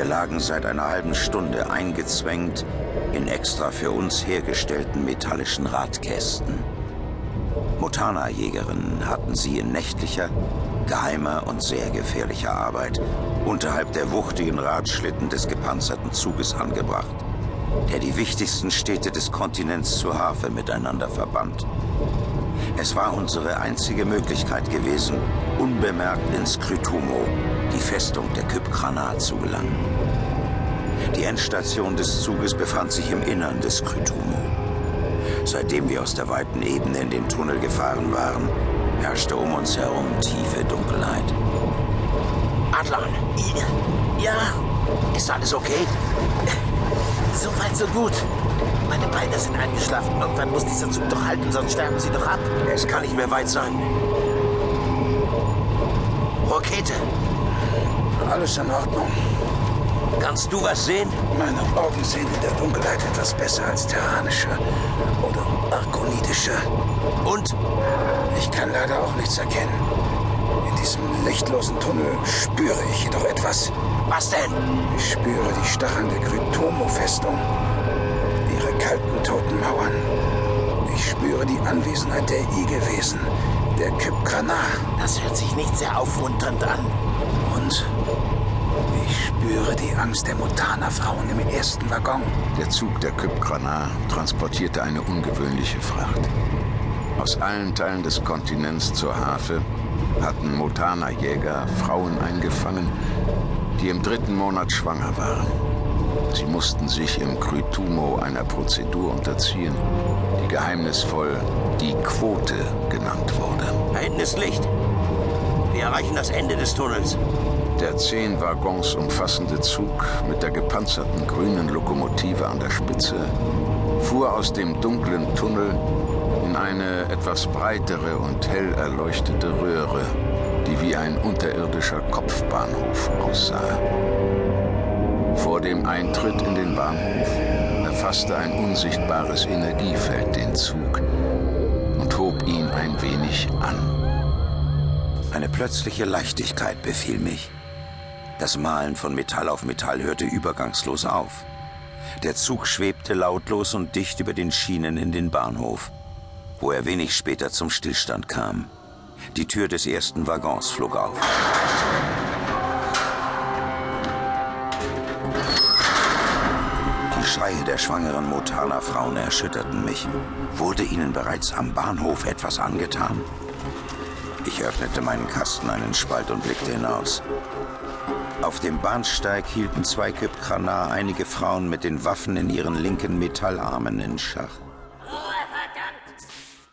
lagen seit einer halben Stunde eingezwängt in extra für uns hergestellten metallischen Radkästen. Motana-Jägerinnen hatten sie in nächtlicher, geheimer und sehr gefährlicher Arbeit unterhalb der wuchtigen Radschlitten des gepanzerten Zuges angebracht, der die wichtigsten Städte des Kontinents zur Harfe miteinander verband. Es war unsere einzige Möglichkeit gewesen, unbemerkt ins Krytumo, die Festung der Kypkrana, zu gelangen. Die Endstation des Zuges befand sich im Innern des Krytumo. Seitdem wir aus der weiten Ebene in den Tunnel gefahren waren, herrschte um uns herum tiefe Dunkelheit. Adlan. Ja, ist alles okay? So weit, so gut. Meine Beine sind eingeschlafen. Irgendwann muss dieser Zug doch halten, sonst sterben sie doch ab. Es kann nicht mehr weit sein. Rakete. Alles in Ordnung. Kannst du was sehen? Meine Augen sehen in der Dunkelheit etwas besser als terranische oder arkonidische. Und? Ich kann leider auch nichts erkennen. In diesem lichtlosen Tunnel spüre ich jedoch etwas. Was denn? Ich spüre die Stacheln der Krytomo-Festung. Ihre kalten, toten Mauern. Ich spüre die Anwesenheit der Igelwesen, der Kypkrana. Das hört sich nicht sehr aufmunternd an. Und ich spüre die Angst der Mutana-Frauen im ersten Waggon. Der Zug der Kypkrana transportierte eine ungewöhnliche Fracht. Aus allen Teilen des Kontinents zur Harfe hatten Mutana-Jäger Frauen eingefangen, die im dritten Monat schwanger waren. Sie mussten sich im Krytumo einer Prozedur unterziehen, die geheimnisvoll die Quote genannt wurde. Da hinten ist Licht. Wir erreichen das Ende des Tunnels. Der zehn Waggons umfassende Zug mit der gepanzerten grünen Lokomotive an der Spitze fuhr aus dem dunklen Tunnel in eine etwas breitere und hell erleuchtete Röhre, die wie ein unterirdischer Kopfbahnhof aussah. Vor dem Eintritt in den Bahnhof erfasste ein unsichtbares Energiefeld den Zug und hob ihn ein wenig an. Eine plötzliche Leichtigkeit befiel mich. Das Malen von Metall auf Metall hörte übergangslos auf. Der Zug schwebte lautlos und dicht über den Schienen in den Bahnhof, wo er wenig später zum Stillstand kam. Die Tür des ersten Waggons flog auf. Die Schreie der schwangeren Motana-Frauen erschütterten mich. Wurde ihnen bereits am Bahnhof etwas angetan? Ich öffnete meinen Kasten einen Spalt und blickte hinaus. Auf dem Bahnsteig hielten zwei Kypkranar einige Frauen mit den Waffen in ihren linken Metallarmen in Schach.